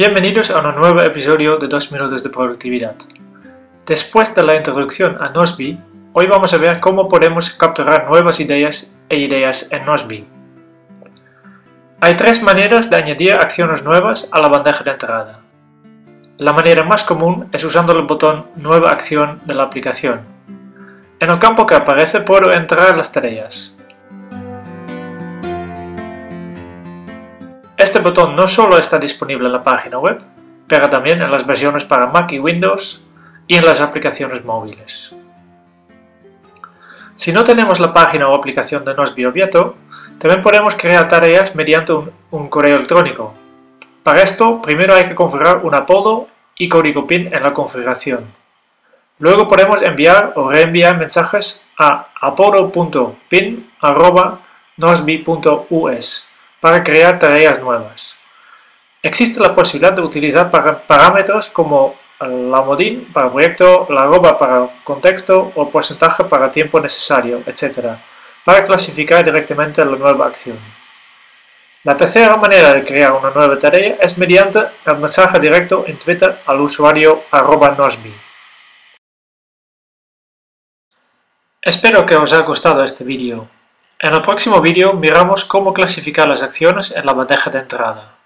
Bienvenidos a un nuevo episodio de 2 minutos de productividad. Después de la introducción a Nozbe, hoy vamos a ver cómo podemos capturar nuevas ideas e ideas en Nozbe. Hay tres maneras de añadir acciones nuevas a la bandeja de entrada. La manera más común es usando el botón Nueva acción de la aplicación. En el campo que aparece puedo entrar las tareas. Este botón no solo está disponible en la página web, pero también en las versiones para Mac y Windows y en las aplicaciones móviles. Si no tenemos la página o aplicación de Nozbe Objeto, también podemos crear tareas mediante un, correo electrónico. Para esto, primero hay que configurar un apodo y código PIN en la configuración. Luego podemos enviar o reenviar mensajes a apodo.pin.nosby.us para crear tareas nuevas. Existe la posibilidad de utilizar parámetros como la modin para proyecto, la arroba para contexto o porcentaje para tiempo necesario, etc., para clasificar directamente la nueva acción. La tercera manera de crear una nueva tarea es mediante el mensaje directo en Twitter al usuario arroba nosby. Espero que os haya gustado este vídeo. En el próximo vídeo miramos cómo clasificar las acciones en la bandeja de entrada.